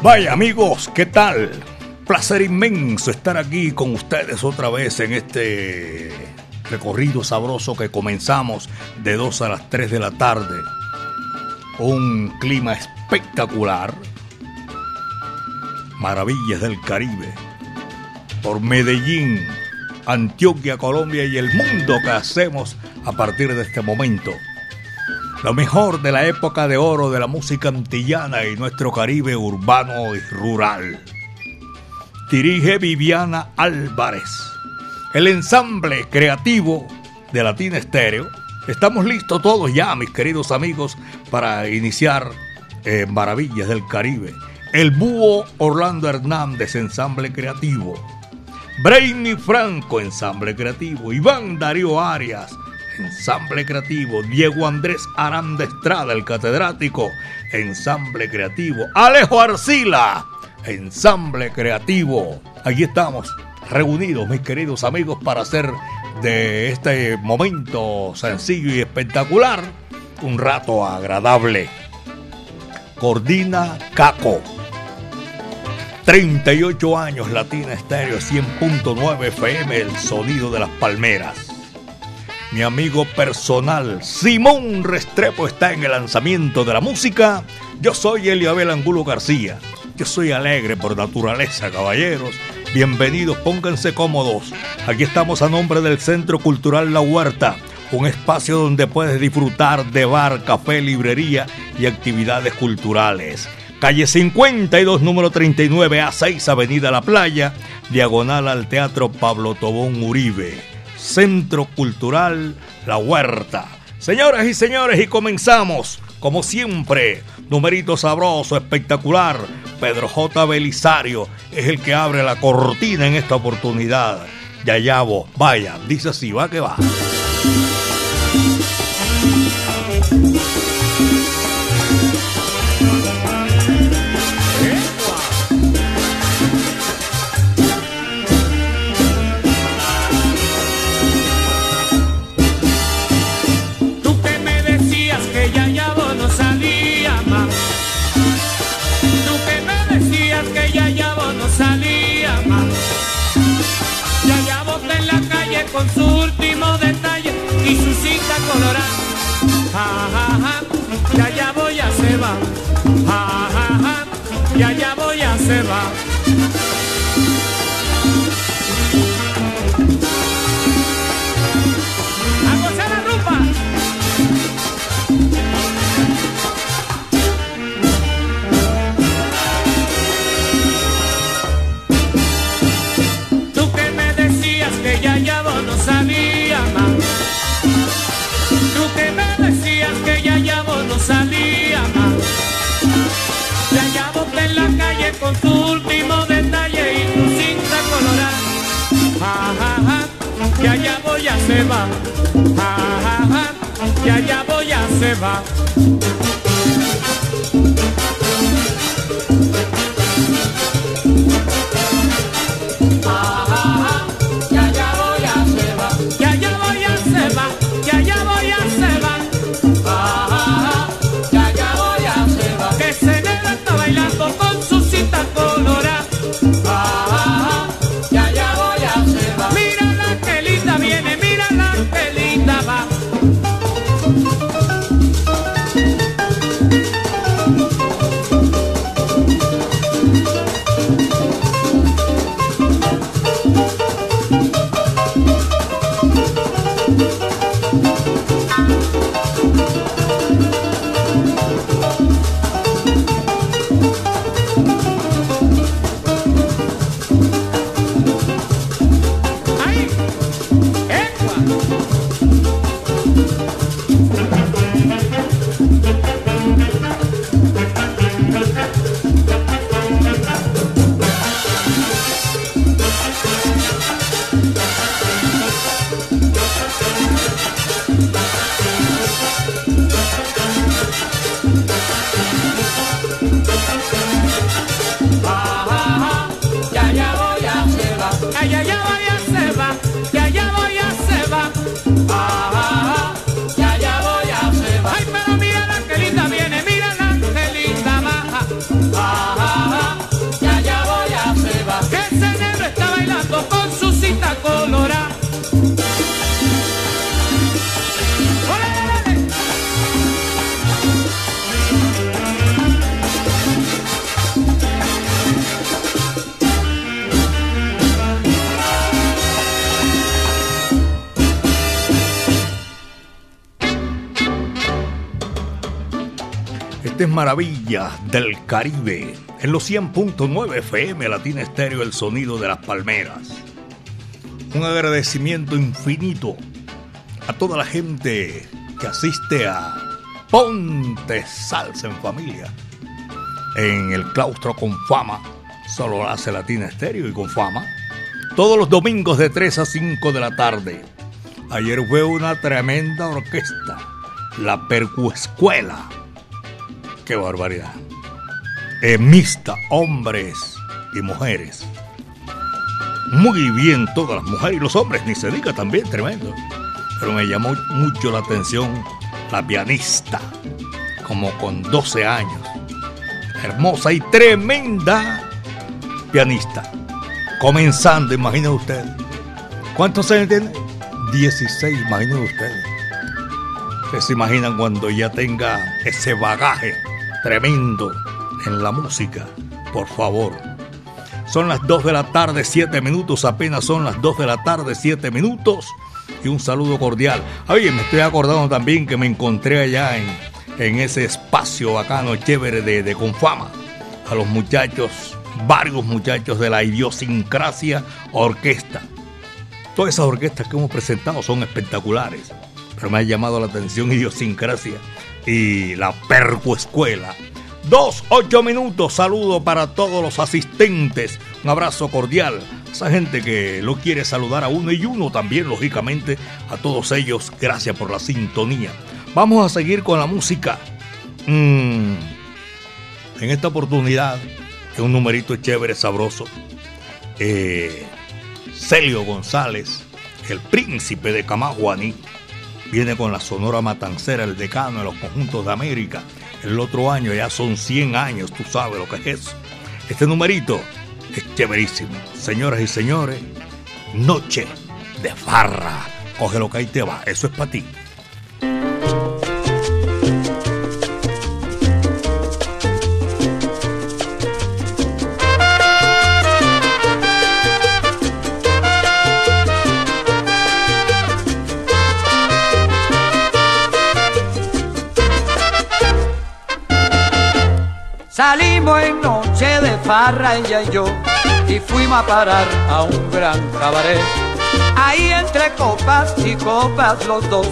Vaya amigos, ¿qué tal? Placer inmenso estar aquí con ustedes otra vez en este recorrido sabroso que comenzamos de 2 a las 3 de la tarde. Un clima espectacular. Maravillas del Caribe. Por Medellín, Antioquia, Colombia y el mundo que hacemos a partir de este momento. Lo mejor de la época de oro de la música antillana y nuestro Caribe urbano y rural. Dirige Viviana Álvarez. El ensamble creativo de Latina Estéreo. Estamos listos todos ya, mis queridos amigos, para iniciar eh, Maravillas del Caribe. El búho Orlando Hernández, ensamble creativo. Brainy Franco, ensamble creativo. Iván Darío Arias, ensamble creativo. Diego Andrés Aranda Estrada, el catedrático, ensamble creativo. Alejo Arcila, ensamble creativo. Allí estamos reunidos, mis queridos amigos, para hacer de este momento sencillo y espectacular un rato agradable. Cordina Caco. 38 años Latina Estéreo 100.9 FM, el sonido de las palmeras. Mi amigo personal Simón Restrepo está en el lanzamiento de la música. Yo soy Eliabel Angulo García. Yo soy alegre por naturaleza, caballeros. Bienvenidos, pónganse cómodos. Aquí estamos a nombre del Centro Cultural La Huerta, un espacio donde puedes disfrutar de bar, café, librería y actividades culturales. Calle 52, número 39 A6, Avenida La Playa, diagonal al Teatro Pablo Tobón Uribe. Centro Cultural La Huerta. Señoras y señores, y comenzamos, como siempre, numerito sabroso, espectacular. Pedro J. Belisario es el que abre la cortina en esta oportunidad. Yayabo, vaya, dice así, va que va. Con su último detalle y su cinta colorada. Ja, ja, ja, ya ya voy a se va. Ja, ja, ja, ya ya voy a se va. Ya ya voy a se va. Ja, ja, ja, ya ya voy a se va. Esta es Maravilla del Caribe, en los 100.9 FM Latina Estéreo, el sonido de las palmeras. Un agradecimiento infinito a toda la gente que asiste a Ponte Salsa en Familia. En el claustro con fama, solo lo hace Latina Estéreo y con fama. Todos los domingos de 3 a 5 de la tarde. Ayer fue una tremenda orquesta, la Percuescuela qué barbaridad. Eh, mixta, hombres y mujeres. Muy bien todas las mujeres y los hombres, ni se diga también, tremendo. Pero me llamó mucho la atención la pianista, como con 12 años. Hermosa y tremenda pianista. Comenzando, imaginen ustedes. ¿Cuántos años tiene? 16, imaginen ustedes. Ustedes se imaginan cuando ya tenga ese bagaje tremendo en la música, por favor. Son las 2 de la tarde, 7 minutos, apenas son las 2 de la tarde, 7 minutos. Y un saludo cordial. Oye, me estoy acordando también que me encontré allá en, en ese espacio bacano, chévere de, de Confama. A los muchachos, varios muchachos de la idiosincrasia orquesta. Todas esas orquestas que hemos presentado son espectaculares. Pero me ha llamado la atención idiosincrasia y la Perco Escuela. Dos, ocho minutos, saludo para todos los asistentes, un abrazo cordial, esa gente que lo quiere saludar a uno y uno también, lógicamente, a todos ellos, gracias por la sintonía. Vamos a seguir con la música. Mm, en esta oportunidad, es un numerito chévere, sabroso. Eh, Celio González, el príncipe de Camaguaní viene con la Sonora Matancera, el decano de los conjuntos de América. El otro año ya son 100 años, tú sabes lo que es eso. Este numerito es chéverísimo. Señoras y señores, noche de farra. Coge lo que ahí te va, eso es para ti. Salimos en noche de farra ella y yo y fuimos a parar a un gran cabaret. Ahí entre copas y copas los dos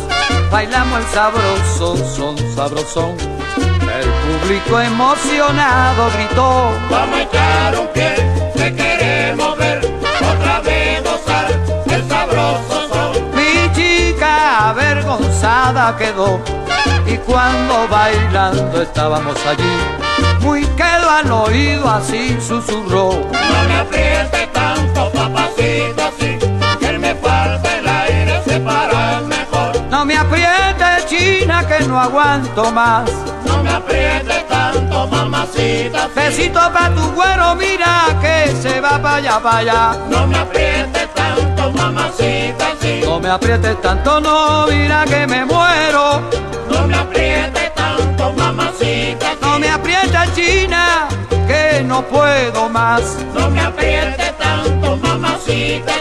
bailamos el sabroso son sabrosón. El público emocionado gritó: Vamos a echar un pie, te queremos ver otra vez gozar el sabroso son. Mi chica avergonzada quedó y cuando bailando estábamos allí muy quedo al oído así susurró. No me apriete tanto, papacito, así, que me falta el aire, separar mejor. No me apriete, china, que no aguanto más. No me apriete tanto, mamacita. Besito pa' tu güero, mira que se va para allá, para allá. No me apriete tanto, mamacita, sí. No me apriete tanto, no, mira que me muero. No me. No aprieta China, que no puedo más. No me apriete tanto, mamacita,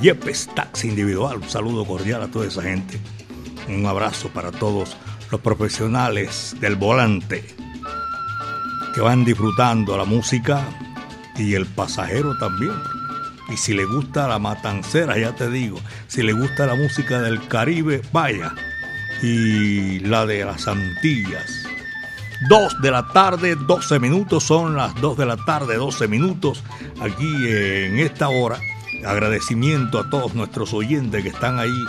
Yepes, taxi individual. Un saludo cordial a toda esa gente. Un abrazo para todos los profesionales del volante que van disfrutando la música y el pasajero también. Y si le gusta la matancera, ya te digo, si le gusta la música del Caribe, vaya. Y la de las Antillas. 2 de la tarde, 12 minutos, son las 2 de la tarde, 12 minutos, aquí en esta hora. Agradecimiento a todos nuestros oyentes que están ahí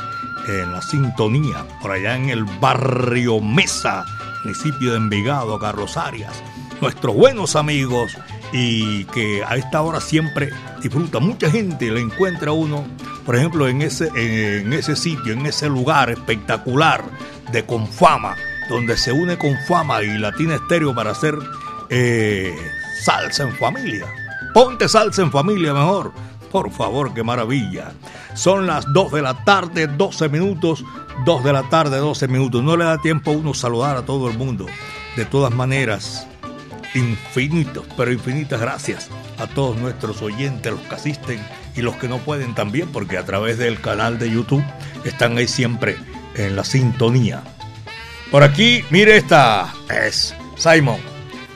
en la sintonía, por allá en el barrio Mesa, municipio de Envigado, Carlos Arias. Nuestros buenos amigos y que a esta hora siempre disfruta. Mucha gente le encuentra uno, por ejemplo, en ese, en ese sitio, en ese lugar espectacular de Confama, donde se une Confama y Latina Estéreo para hacer eh, salsa en familia. Ponte salsa en familia mejor. Por favor, qué maravilla. Son las 2 de la tarde, 12 minutos. 2 de la tarde, 12 minutos. No le da tiempo a uno saludar a todo el mundo. De todas maneras, infinitos, pero infinitas gracias a todos nuestros oyentes, los que asisten y los que no pueden también, porque a través del canal de YouTube están ahí siempre en la sintonía. Por aquí, mire esta, es Simon.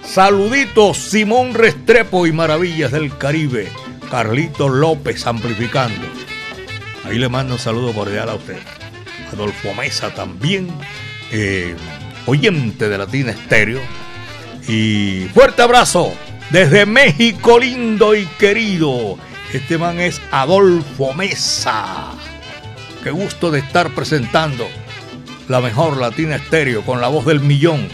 Saluditos, Simón Restrepo y Maravillas del Caribe. Carlito López amplificando. Ahí le mando un saludo cordial a usted. Adolfo Mesa también, eh, oyente de Latina Estéreo y fuerte abrazo desde México lindo y querido. Este man es Adolfo Mesa. Qué gusto de estar presentando la mejor Latina Estéreo con la voz del millón.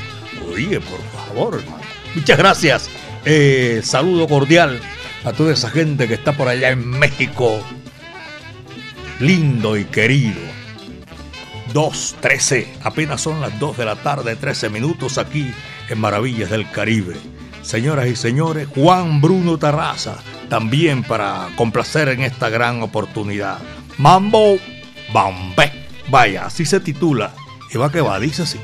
Oye, por favor, hermano. Muchas gracias. Eh, saludo cordial a toda esa gente que está por allá en México. Lindo y querido. 2.13. Apenas son las 2 de la tarde, 13 minutos aquí en Maravillas del Caribe. Señoras y señores, Juan Bruno Tarraza, también para complacer en esta gran oportunidad. Mambo Bambé. Vaya, así se titula. Y va que va, dice así.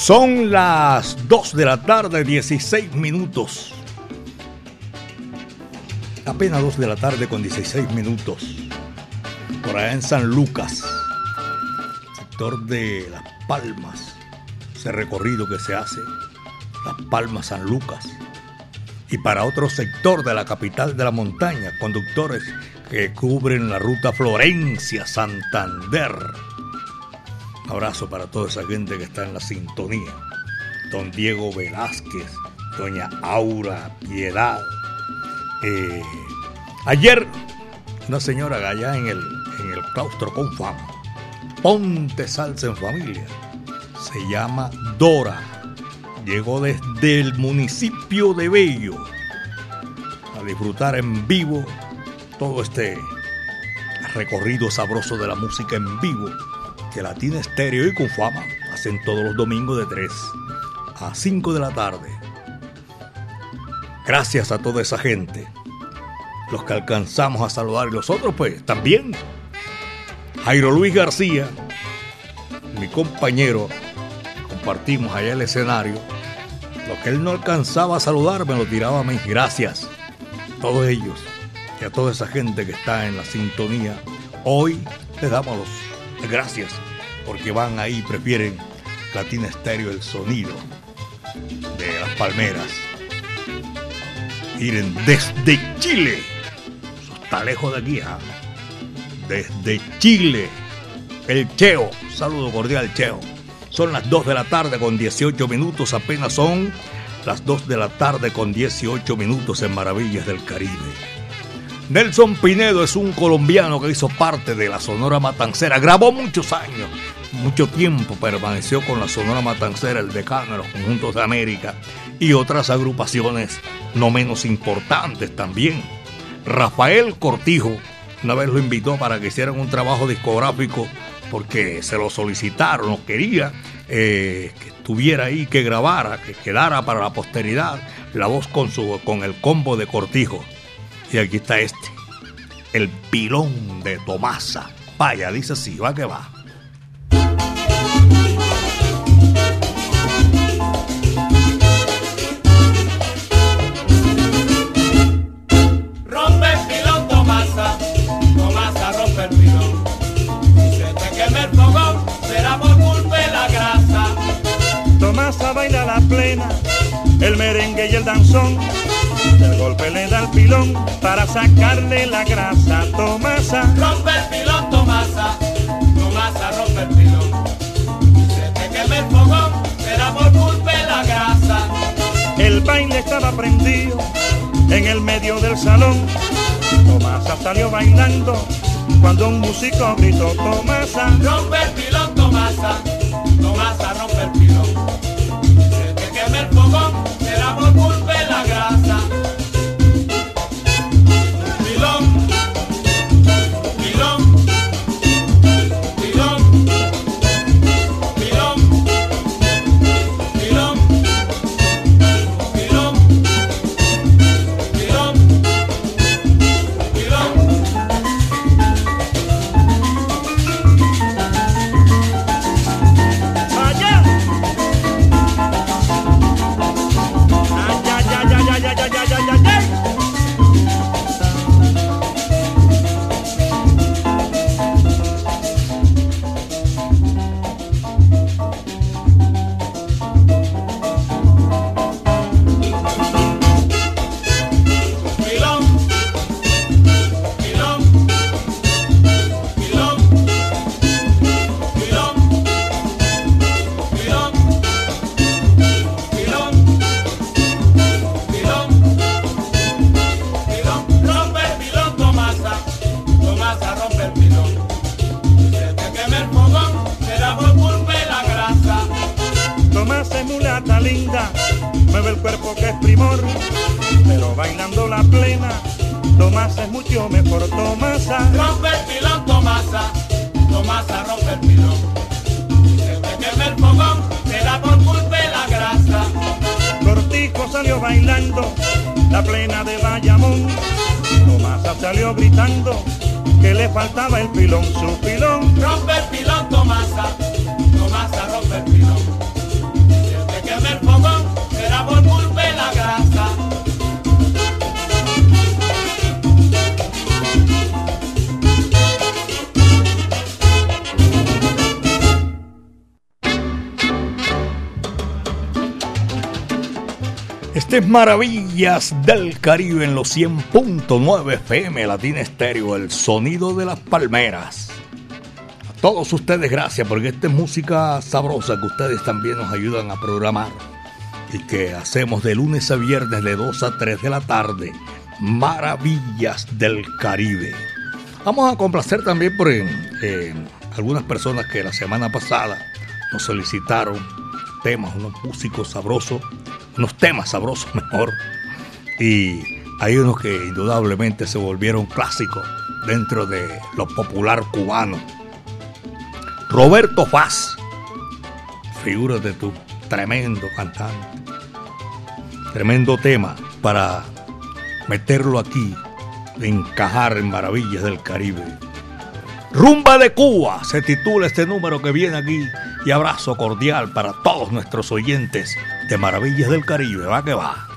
Son las 2 de la tarde, 16 minutos. apenas 2 de la tarde con 16 minutos. Por allá en San Lucas, sector de Las Palmas, ese recorrido que se hace, Las Palmas San Lucas. Y para otro sector de la capital de la montaña, conductores que cubren la ruta Florencia-Santander. Abrazo para toda esa gente que está en la sintonía. Don Diego Velázquez, doña Aura Piedad. Eh, ayer, una señora allá en el, en el claustro con fama, Ponte Salsa en Familia, se llama Dora. Llegó desde el municipio de Bello a disfrutar en vivo todo este recorrido sabroso de la música en vivo que Latina Estéreo y Confama hacen todos los domingos de 3 a 5 de la tarde. Gracias a toda esa gente, los que alcanzamos a saludar y los otros pues también. Jairo Luis García, mi compañero, compartimos allá el escenario. Lo que él no alcanzaba a saludar me lo tiraba a mí. Gracias. Todos ellos y a toda esa gente que está en la sintonía. Hoy les damos las gracias porque van ahí prefieren Latina Estéreo el sonido de las palmeras. Miren, desde Chile, está lejos de aquí, ¿ah? desde Chile, el Cheo, saludo cordial Cheo. Son las 2 de la tarde con 18 minutos, apenas son las 2 de la tarde con 18 minutos en Maravillas del Caribe. Nelson Pinedo es un colombiano que hizo parte de la Sonora Matancera. Grabó muchos años, mucho tiempo permaneció con la Sonora Matancera, el decano de los conjuntos de América y otras agrupaciones no menos importantes también. Rafael Cortijo una vez lo invitó para que hicieran un trabajo discográfico porque se lo solicitaron, no quería eh, que estuviera ahí, que grabara, que quedara para la posteridad la voz con, su, con el combo de Cortijo. Y aquí está este, el pilón de Tomasa. Vaya, dice así, va que va. Rompe el pilón, Tomasa, Tomasa rompe el pilón. Si se te quema el fogón, será por culpa de la grasa. Tomasa baila la plena, el merengue y el danzón. El golpe le da el pilón para sacarle la grasa. Tomasa, Rompe el pilón, Tomasa, Tomasa rompe el pilón. Se te quema el fogón, será por culpa de la grasa. el baile estaba prendido en el medio del salón. Tomasa salió bailando cuando un músico gritó Tomasa. Rompe el pilón, Tomasa, Tomasa rompe el pilón. Maravillas del Caribe en los 100.9 FM Latina Estéreo, el sonido de las palmeras. A todos ustedes gracias porque esta es música sabrosa que ustedes también nos ayudan a programar y que hacemos de lunes a viernes de 2 a 3 de la tarde. Maravillas del Caribe. Vamos a complacer también por eh, algunas personas que la semana pasada nos solicitaron temas, unos músicos sabrosos unos temas sabrosos mejor. Y hay unos que indudablemente se volvieron clásicos dentro de lo popular cubano. Roberto Faz, de tu tremendo cantante. Tremendo tema para meterlo aquí, encajar en Maravillas del Caribe. Rumba de Cuba se titula este número que viene aquí y abrazo cordial para todos nuestros oyentes de Maravillas del Caribe. Va que va.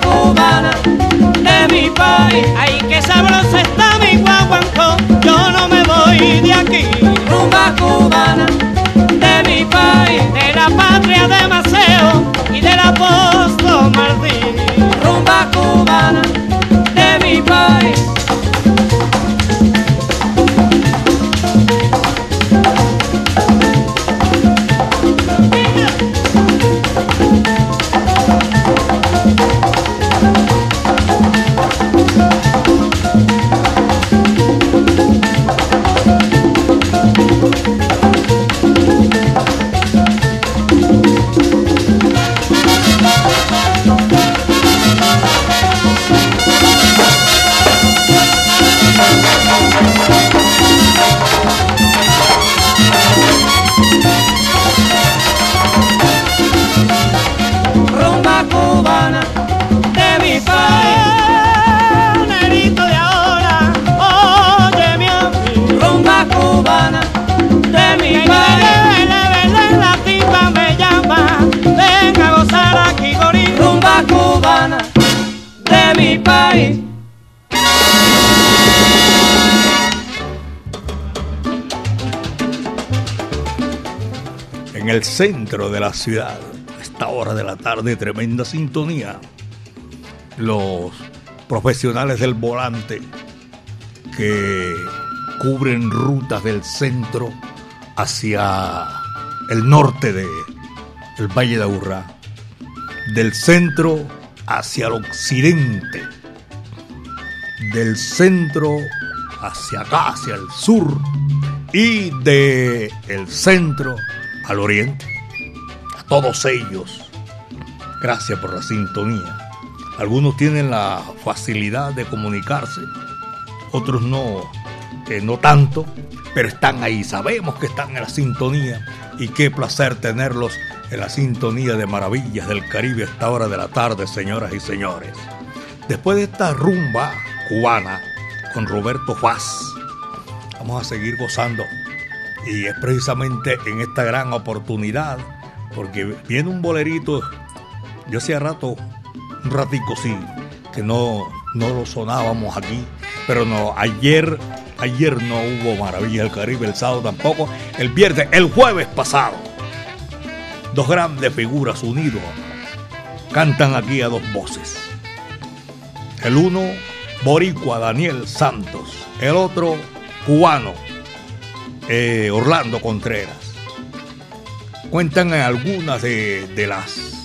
cubana de mi país. Ay, qué sabrosa está mi guaguancó, yo no me voy de aquí. Rumba cubana de mi país, de la patria de centro de la ciudad. esta hora de la tarde, tremenda sintonía. Los profesionales del volante que cubren rutas del centro hacia el norte de el Valle de Aburrá, del centro hacia el occidente, del centro hacia acá, hacia el sur y de el centro al oriente. A todos ellos, gracias por la sintonía. Algunos tienen la facilidad de comunicarse, otros no, no tanto, pero están ahí, sabemos que están en la sintonía y qué placer tenerlos en la sintonía de maravillas del Caribe a esta hora de la tarde, señoras y señores. Después de esta rumba cubana con Roberto Faz, vamos a seguir gozando. Y es precisamente en esta gran oportunidad, porque viene un bolerito, yo hacía rato, un ratico sí, que no, no lo sonábamos aquí, pero no, ayer, ayer no hubo Maravilla del Caribe, el sábado tampoco, el viernes, el jueves pasado Dos grandes figuras unidos cantan aquí a dos voces. El uno, boricua Daniel Santos. El otro, cubano, eh, Orlando Contreras. Cuentan algunas de, las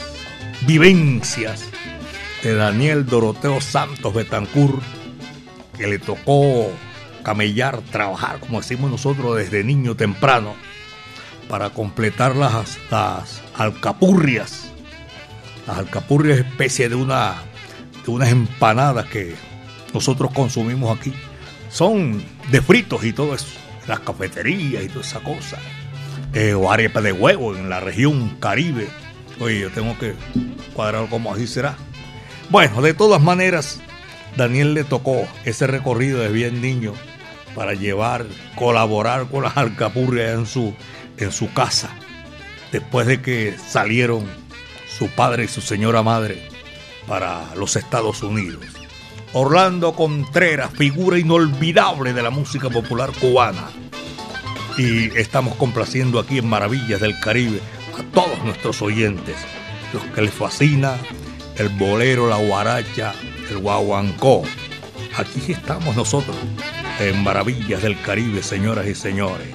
vivencias de Daniel Doroteo Santos Betancur, que le tocó camellar, trabajar, como decimos nosotros, desde niño temprano para completar las, alcapurrias. Las alcapurrias es especie de, una, de unas empanadas que nosotros consumimos aquí. Son de fritos y todo eso. Las cafeterías y toda esa cosa. O arepa de huevo en la región Caribe. Oye, yo tengo que cuadrar como así será. Bueno, de todas maneras, Daniel le tocó ese recorrido de bien niño para llevar, colaborar con las alcapurrias en su, en su casa después de que salieron su padre y su señora madre para los Estados Unidos. Orlando Contreras, figura inolvidable de la música popular cubana. Y estamos complaciendo aquí en Maravillas del Caribe a todos nuestros oyentes, los que les fascina el bolero, la guaracha, el guaguancó. Aquí estamos nosotros en Maravillas del Caribe, señoras y señores.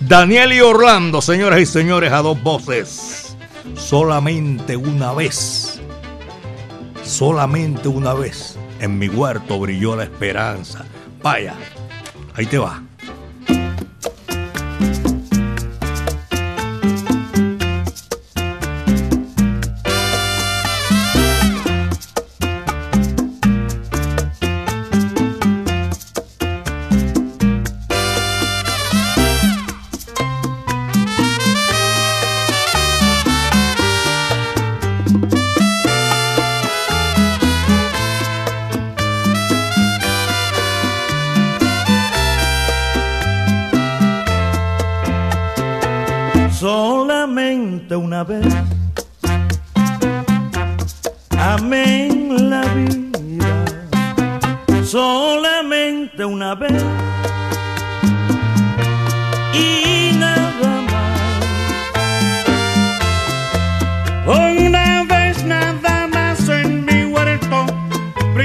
Daniel y Orlando, señoras y señores, a dos voces. Solamente una vez, solamente una vez, en mi huerto brilló la esperanza. Vaya, ahí te va.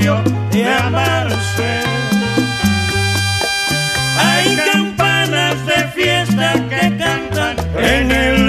de amarse. Hay campanas de fiesta que cantan en el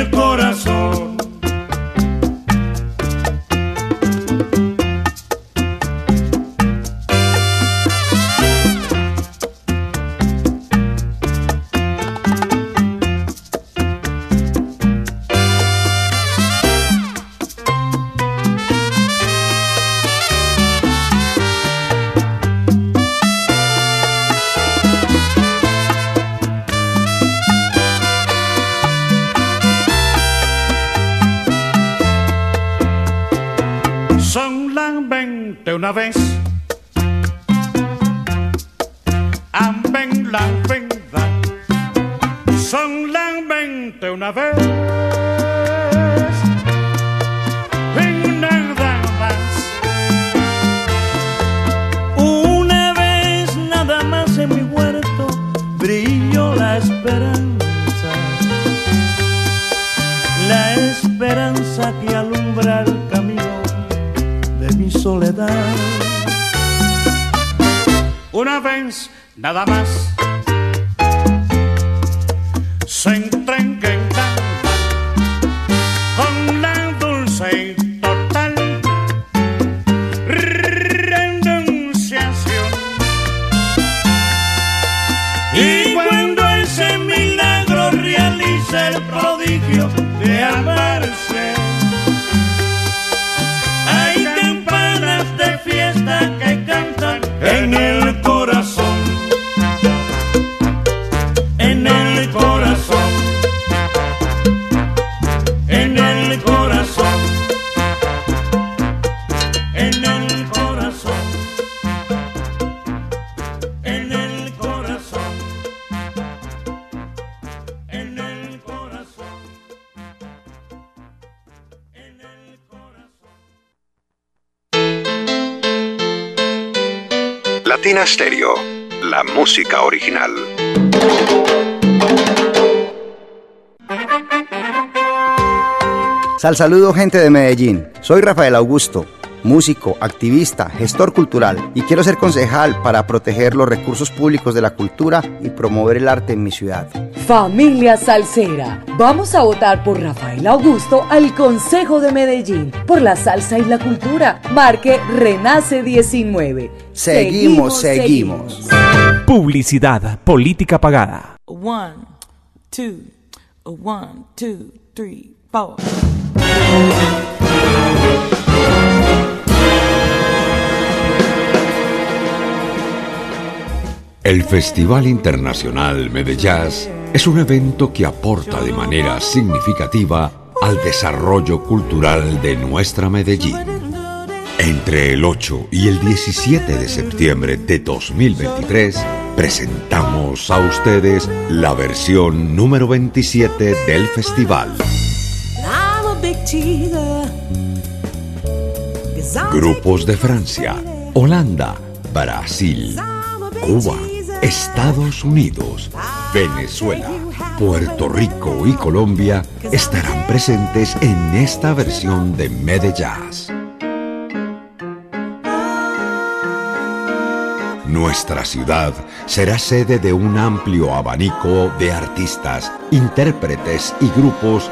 música original. Sal saludo gente de Medellín, soy Rafael Augusto músico, activista, gestor cultural y quiero ser concejal para proteger los recursos públicos de la cultura y promover el arte en mi ciudad. Familia Salsera, vamos a votar por Rafael Augusto al Consejo de Medellín por la salsa y la cultura. Marque Renace 19. Seguimos, seguimos. Publicidad, política pagada. One, two, one, two, three, four. El Festival Internacional Medellín es un evento que aporta de manera significativa al desarrollo cultural de nuestra Medellín. Entre el 8 y el 17 de septiembre de 2023 presentamos a ustedes la versión número 27 del festival. Grupos de Francia, Holanda, Brasil, Cuba, Estados Unidos, Venezuela, Puerto Rico y Colombia estarán presentes en esta versión de Medellín. Nuestra ciudad será sede de un amplio abanico de artistas, intérpretes y grupos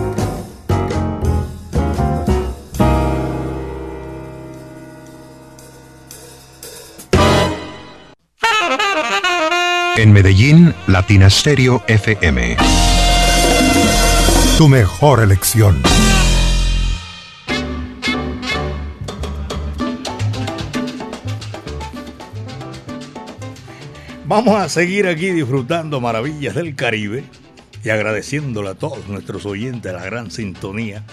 En Medellín, Latina Stereo FM. Tu mejor elección. Vamos a seguir aquí disfrutando maravillas del Caribe y agradeciéndole a todos nuestros oyentes la gran sintonía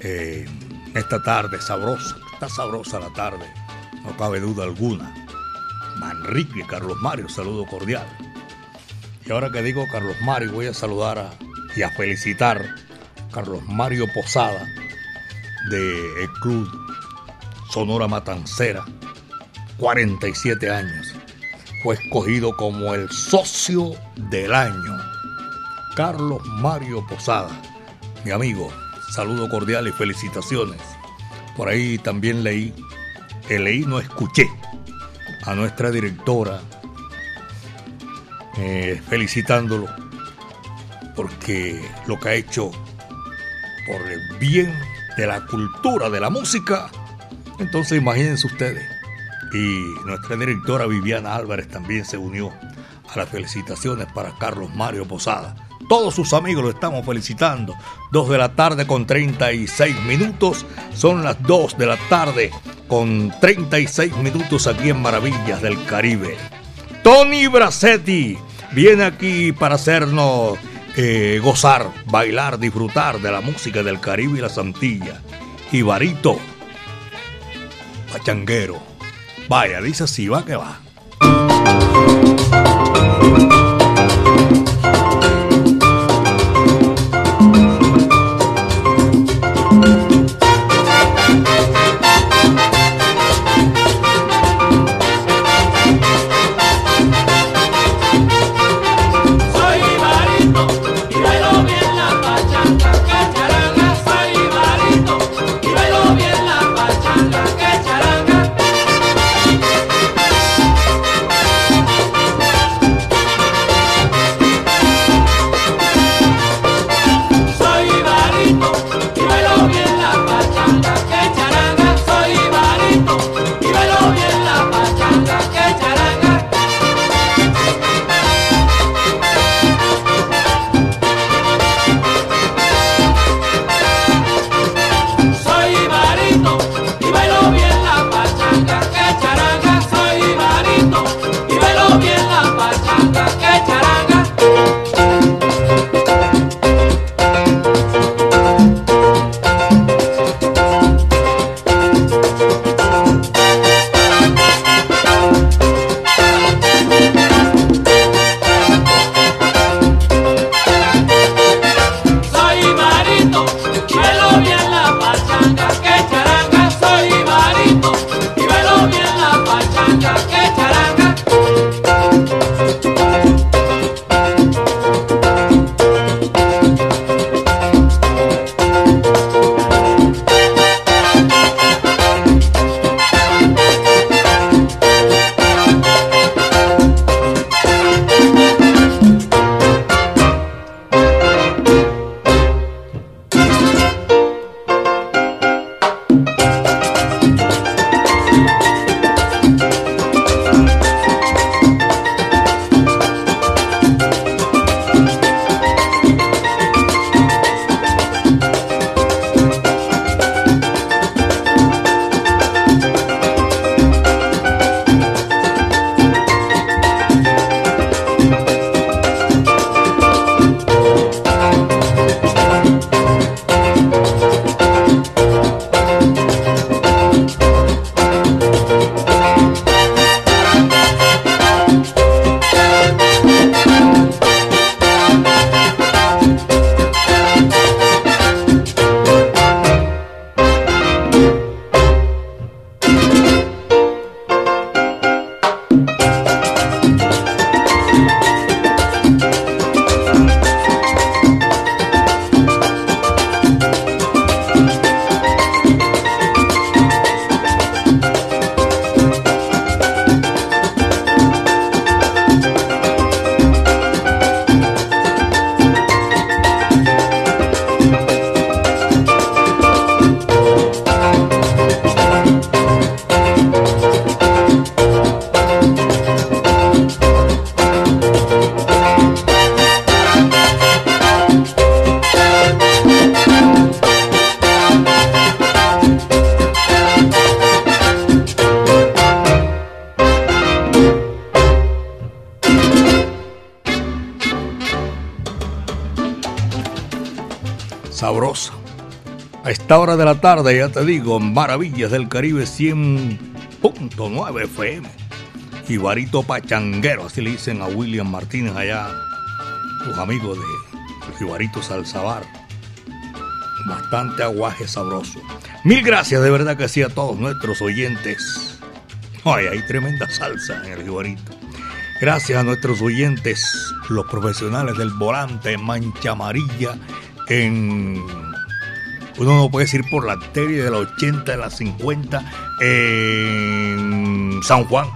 eh, esta tarde sabrosa. Está sabrosa la tarde, no cabe duda alguna. Manrique, Carlos Mario, saludo cordial. Y ahora que digo Carlos Mario, voy a saludar y a felicitar a Carlos Mario Posada del Club Sonora Matancera, 47 años. Fue escogido como el socio del año. Carlos Mario Posada, mi amigo, saludo cordial y felicitaciones. Por ahí también leí, leí no escuché a nuestra directora, eh, felicitándolo porque lo que ha hecho por el bien de la cultura, de la música, entonces imagínense ustedes. Y nuestra directora Viviana Álvarez también se unió a las felicitaciones para Carlos Mario Posada. Todos sus amigos lo estamos felicitando. Dos de la tarde con 36 minutos. Son las dos de la tarde con 36 minutos aquí en Maravillas del Caribe. Tony Bracetti viene aquí para hacernos eh, gozar, bailar, disfrutar de la música del Caribe y la Santilla. Ibarito, pachanguero. Vaya, dice así, va que va. De la tarde, ya te digo, Maravillas del Caribe 100.9 FM. Jibarito Pachanguero, así le dicen a William Martínez allá, tus amigos de Jibarito Salzabar. Bastante aguaje sabroso. Mil gracias de verdad que sí a todos nuestros oyentes. Ay, hay tremenda salsa en el Jibarito. Gracias a nuestros oyentes, los profesionales del volante Mancha Amarilla en uno no puede decir por la arteria de la 80, de la 50, en San Juan.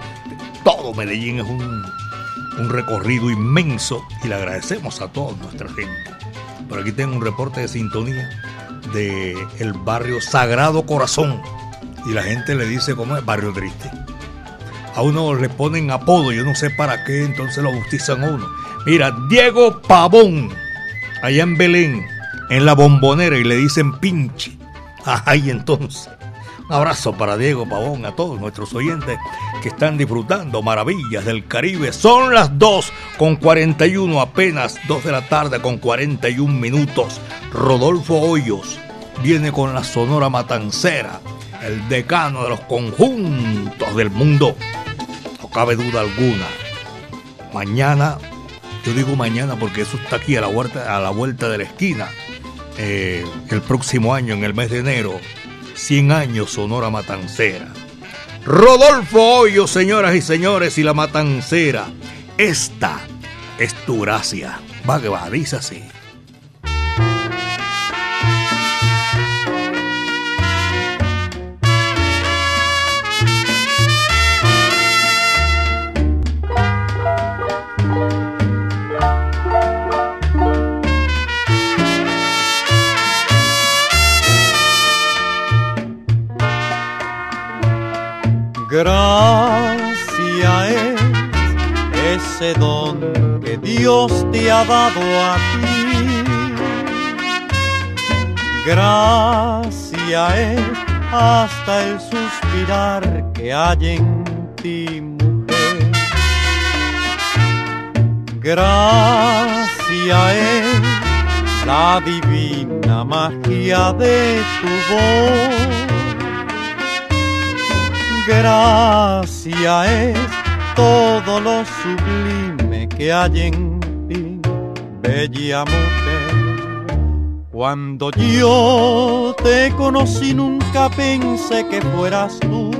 Todo Medellín es un, recorrido inmenso y le agradecemos a toda nuestra gente. Por aquí tengo un reporte de sintonía del el barrio Sagrado Corazón y la gente le dice cómo es barrio triste. A uno le ponen apodo, yo no sé para qué, entonces lo bautizan a uno. Mira, Diego Pavón, allá en Belén, en la bombonera y le dicen pinche. Ay, entonces. Un abrazo para Diego Pavón, a todos nuestros oyentes que están disfrutando maravillas del Caribe. Son las 2 con 41, apenas 2 de la tarde con 41 minutos. Rodolfo Hoyos viene con la Sonora Matancera, el decano de los conjuntos del mundo. No cabe duda alguna. Mañana, yo digo mañana porque eso está aquí a la a la vuelta de la esquina. Eh, el próximo año, en el mes de enero, 100 años Sonora Matancera. Rodolfo Hoyo, señoras y señores, y la Matancera. Esta es tu gracia. Va que va, dice así. Gracia es ese don que Dios te ha dado a ti. Gracia es hasta el suspirar que hay en ti, mujer. Gracia es la divina magia de tu voz gracia es todo lo sublime que hay en ti, bella mujer. Cuando yo te conocí nunca pensé que fueras tú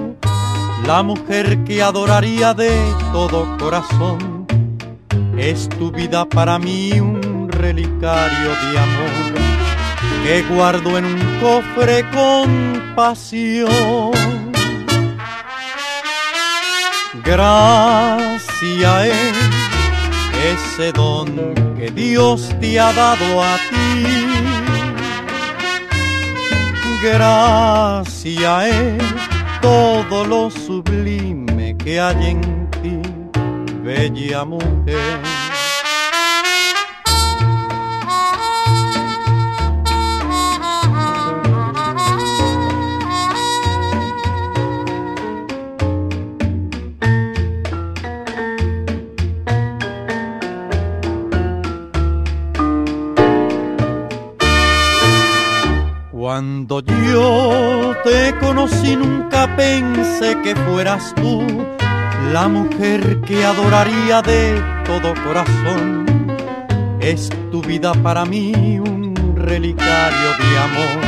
la mujer que adoraría de todo corazón. Es tu vida para mí un relicario de amor que guardo en un cofre con pasión. Gracia es ese don que Dios te ha dado a ti. Gracia es todo lo sublime que hay en ti, bella mujer. Conocí nunca pensé que fueras tú la mujer que adoraría de todo corazón. Es tu vida para mí un relicario de amor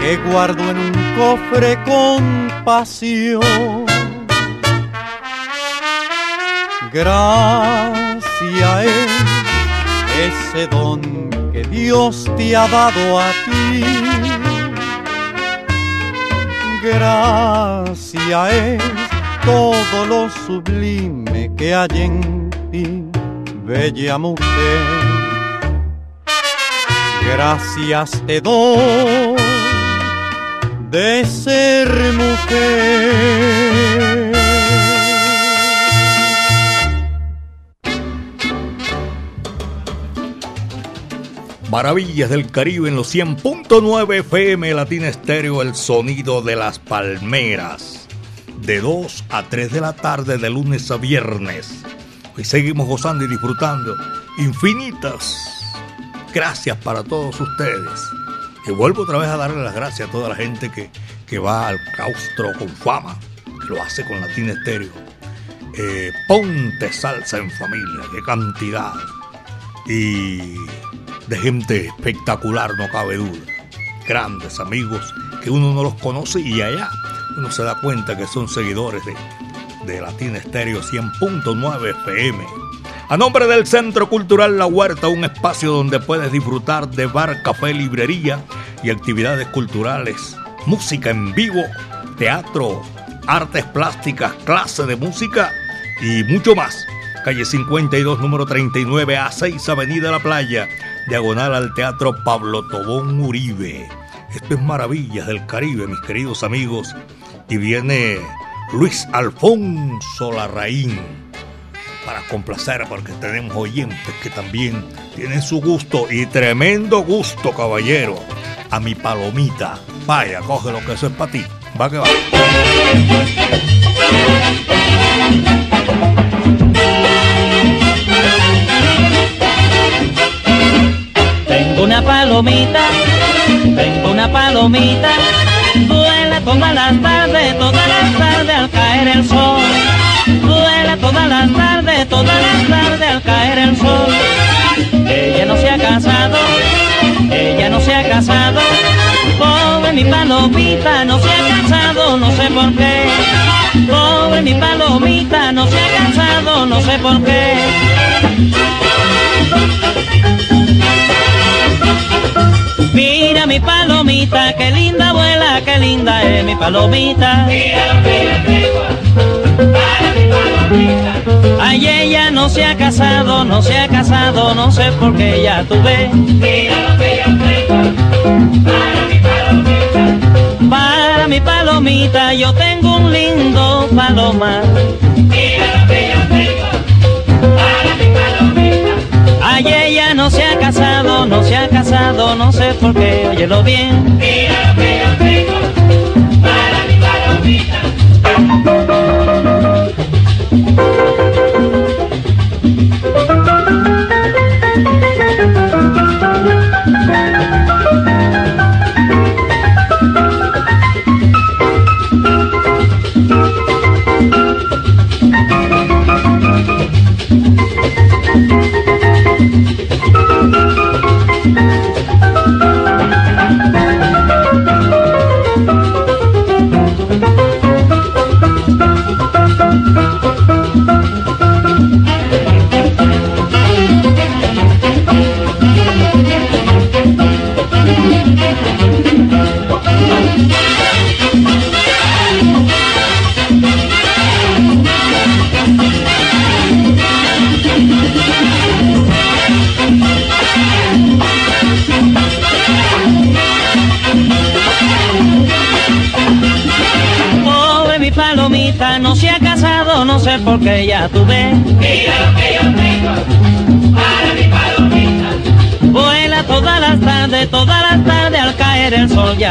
que guardo en un cofre con pasión. Gracia es ese don que Dios te ha dado a ti gracia es todo lo sublime que hay en ti, bella mujer. Gracias te doy de ser mujer. Maravillas del Caribe en los 100.9 FM Latina Estéreo, el sonido de las palmeras. De 2 a 3 de la tarde, de lunes a viernes. Hoy seguimos gozando y disfrutando. Infinitas gracias para todos ustedes. Y vuelvo otra vez a darle las gracias a toda la gente que, que va al claustro con fama, que lo hace con Latina Estéreo. Eh, ponte salsa en familia, qué cantidad. Y de gente espectacular, no cabe duda. Grandes amigos que uno no los conoce y allá uno se da cuenta que son seguidores de, de Latina Estéreo 100.9 FM. A nombre del Centro Cultural La Huerta, un espacio donde puedes disfrutar de bar, café, librería y actividades culturales, música en vivo, teatro, artes plásticas, clase de música y mucho más. Calle 52, número 39 a 6, Avenida La Playa, diagonal al Teatro Pablo Tobón Uribe. Esto es Maravillas del Caribe, mis queridos amigos. Y viene Luis Alfonso Larraín para complacer porque tenemos oyentes que también tienen su gusto y tremendo gusto, caballero. A mi palomita. Vaya, coge lo que eso es para ti. Va que va. Una palomita, tengo una palomita, vuela todas las tardes, todas las tardes al caer el sol. Vuela todas las tardes, todas las tardes al caer el sol. Ella no se ha casado, ella no se ha casado. Pobre mi palomita, no se ha casado, no sé por qué. Pobre mi palomita, no se ha casado, no sé por qué. Mira mi palomita, qué linda abuela, qué linda es mi palomita. Mira yo tengo para mi palomita. Ay, ella no se ha casado, no se ha casado, no sé por qué ya tú ves. Mira lo que tengo para mi palomita. Para mi palomita yo tengo un lindo palomar. Ay, ella no se ha casado, no se ha casado, no sé por qué, óyelo bien.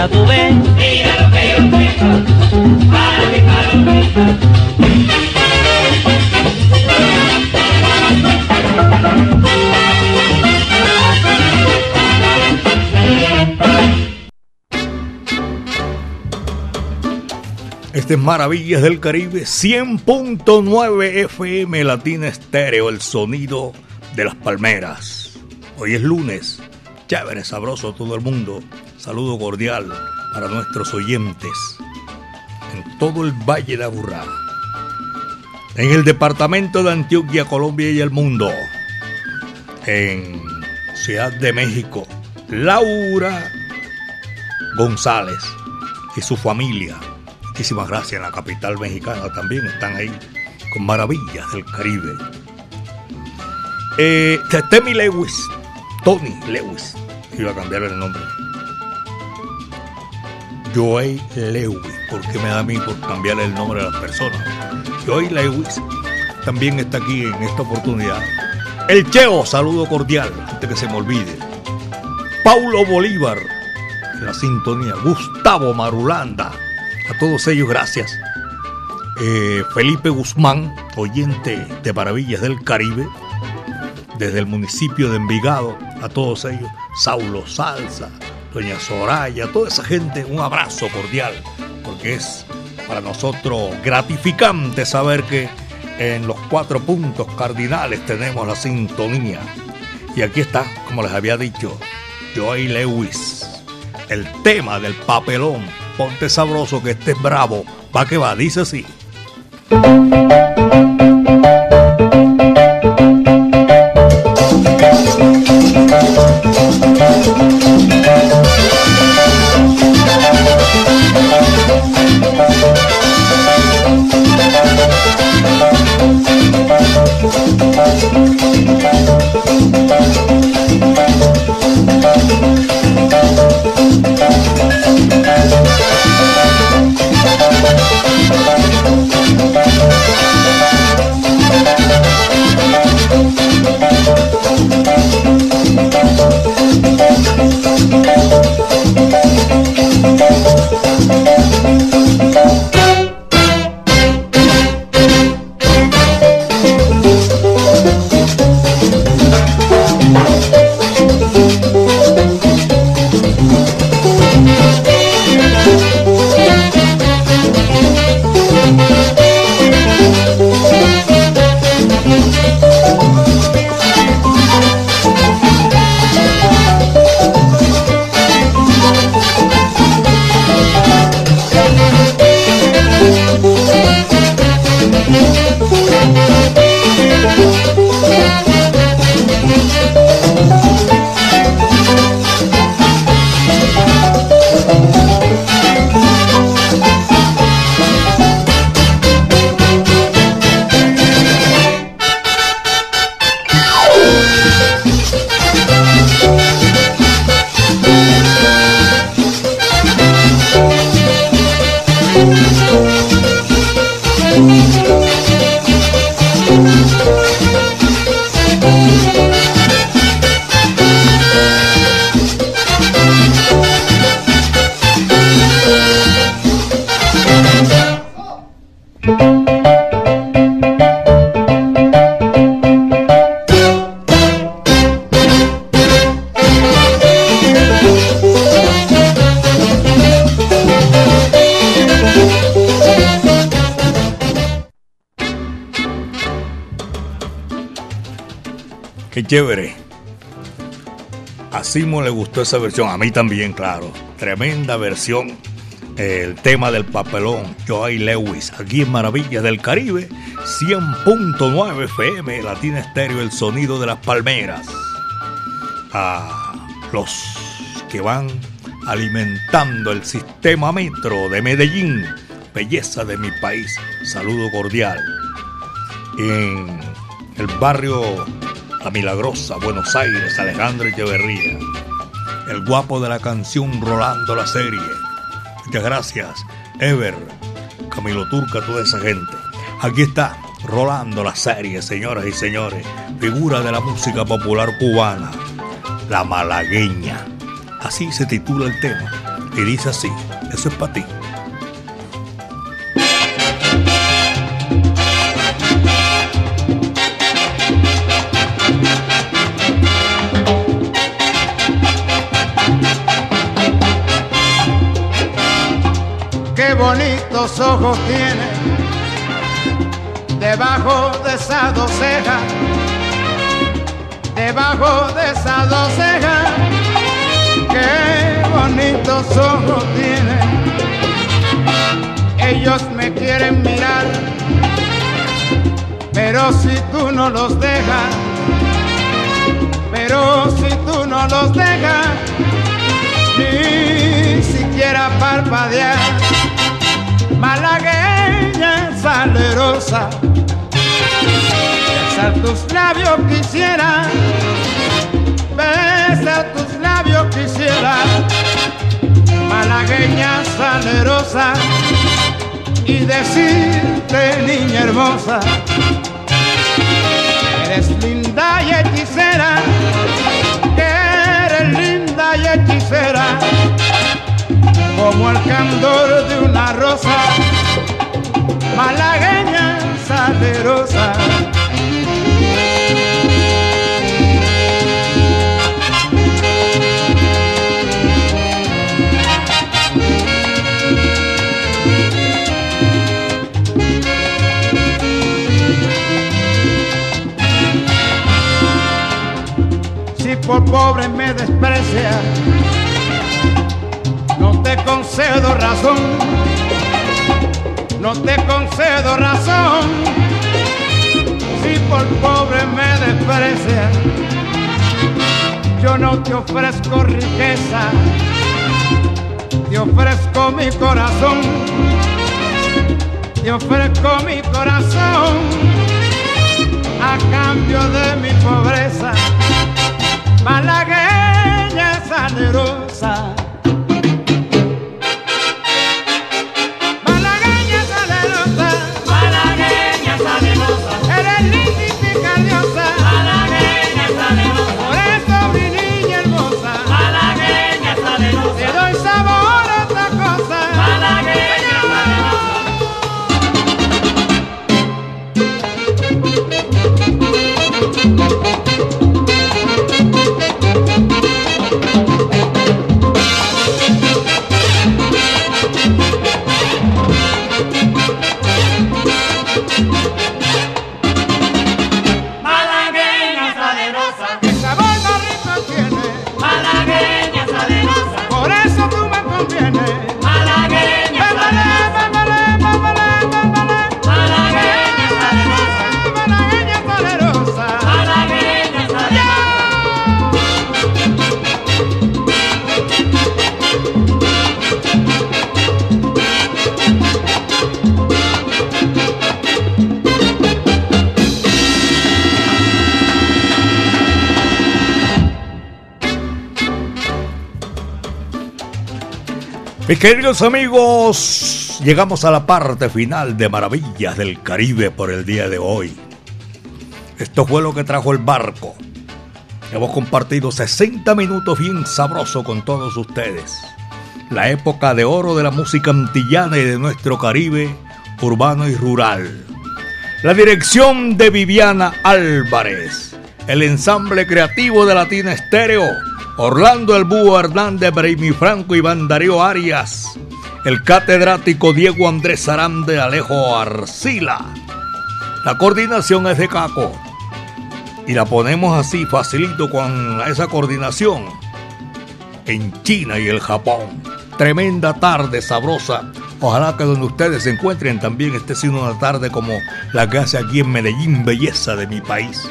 Ya lo que yo tengo para. Este es Maravillas del Caribe 100.9 FM Latina Estéreo, el sonido de las palmeras. Hoy es lunes, chévere, sabroso todo el mundo. Saludo cordial para nuestros oyentes en todo el Valle de Aburrá, en el departamento de Antioquia, Colombia y el mundo, en Ciudad de México, Laura González y su familia. Muchísimas gracias en la capital mexicana también están ahí con maravillas del Caribe. Eh, Lewis, Tony Lewis, iba a cambiar el nombre. Joey Lewis, porque me da a mí por cambiarle el nombre a las personas. Joey Lewis también está aquí en esta oportunidad. El Cheo, saludo cordial, antes que se me olvide. Paulo Bolívar, la sintonía. Gustavo Marulanda, a todos ellos gracias. Eh, Felipe Guzmán, oyente de Maravillas del Caribe, desde el municipio de Envigado, a todos ellos. Saulo Salsa, doña Soraya, toda esa gente, un abrazo cordial, porque es para nosotros gratificante saber que en los cuatro puntos cardinales tenemos la sintonía. Y aquí está, como les había dicho, Joy Lewis, el tema del papelón. Ponte sabroso que estés bravo, va que va, dice así. Chévere. A Simo le gustó esa versión, a mí también, claro. Tremenda versión. El tema del papelón, Joy Lewis, aquí en Maravillas del Caribe, 100.9 FM, Latina Estéreo, el sonido de las palmeras. A los que van alimentando el sistema metro de Medellín, belleza de mi país, saludo cordial. En el barrio la Milagrosa, Buenos Aires, Alejandro Echeverría. El guapo de la canción Rolando la serie. Muchas gracias, Ever, Camilo Turca, toda esa gente. Aquí está, Rolando la serie, señoras y señores. Figura de la música popular cubana, la malagueña. Así se titula el tema. Y dice así, eso es para ti. Esa dos debajo de esa dos qué bonitos ojos tiene. Ellos me quieren mirar, pero si tú no los dejas, pero si tú no los dejas, ni siquiera parpadear malagueña salerosa. Besar tus labios quisiera, besar tus labios quisiera, malagueña salerosa, y decirte niña hermosa, eres linda y hechicera, que eres linda y hechicera como el candor de una rosa, malagueña salerosa. Por pobre me desprecia, no te concedo razón, no te concedo razón, si por pobre me desprecia, yo no te ofrezco riqueza, te ofrezco mi corazón, te ofrezco mi corazón. A cambio de mi pobreza malagueña salerosa. Queridos amigos, llegamos a la parte final de Maravillas del Caribe por el día de hoy. Esto fue lo que trajo el barco. Hemos compartido 60 minutos bien sabroso con todos ustedes. La época de oro de la música antillana y de nuestro Caribe, urbano y rural. La dirección de Viviana Álvarez. El ensamble creativo de Latina Estéreo. Orlando El Búho Hernández, Braymi Franco y Darío Arias. El catedrático Diego Andrés Arande Alejo Arcila. La coordinación es de Caco. Y la ponemos así, facilito con esa coordinación. En China y el Japón. Tremenda tarde sabrosa. Ojalá que donde ustedes se encuentren también esté siendo una tarde como la que hace aquí en Medellín, belleza de mi país.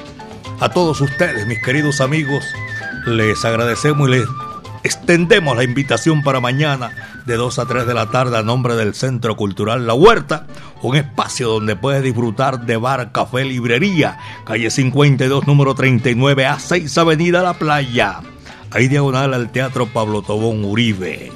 A todos ustedes, mis queridos amigos, les agradecemos y les extendemos la invitación para mañana de 2 a 3 de la tarde a nombre del Centro Cultural La Huerta, un espacio donde puedes disfrutar de bar, café, librería, calle 52, número 39 a 6 Avenida La Playa, ahí diagonal al Teatro Pablo Tobón Uribe.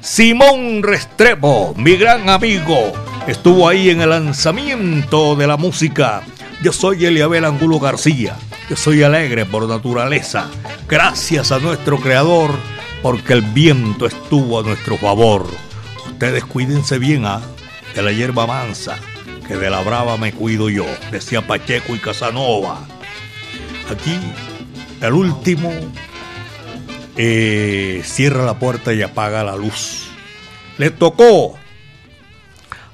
Simón Restrepo, mi gran amigo, estuvo ahí en el lanzamiento de la música. Yo soy Eliabel Angulo García. Yo soy alegre por naturaleza. Gracias a nuestro creador, porque el viento estuvo a nuestro favor. Ustedes cuídense bien, ¿ah? De la hierba mansa, que de la brava me cuido yo, decía Pacheco y Casanova. Aquí, el último eh, cierra la puerta y apaga la luz. Le tocó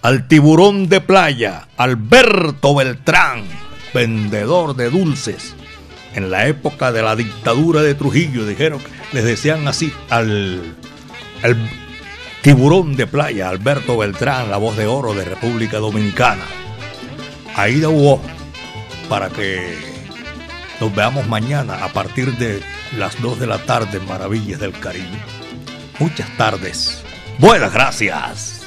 al tiburón de playa, Alberto Beltrán, vendedor de dulces. En la época de la dictadura de Trujillo, dijeron, les decían así al, tiburón de playa, Alberto Beltrán, la voz de oro de República Dominicana. Ahí hubo para que nos veamos mañana a partir de las 2 de la tarde en Maravillas del Caribe. Muchas tardes. Buenas gracias.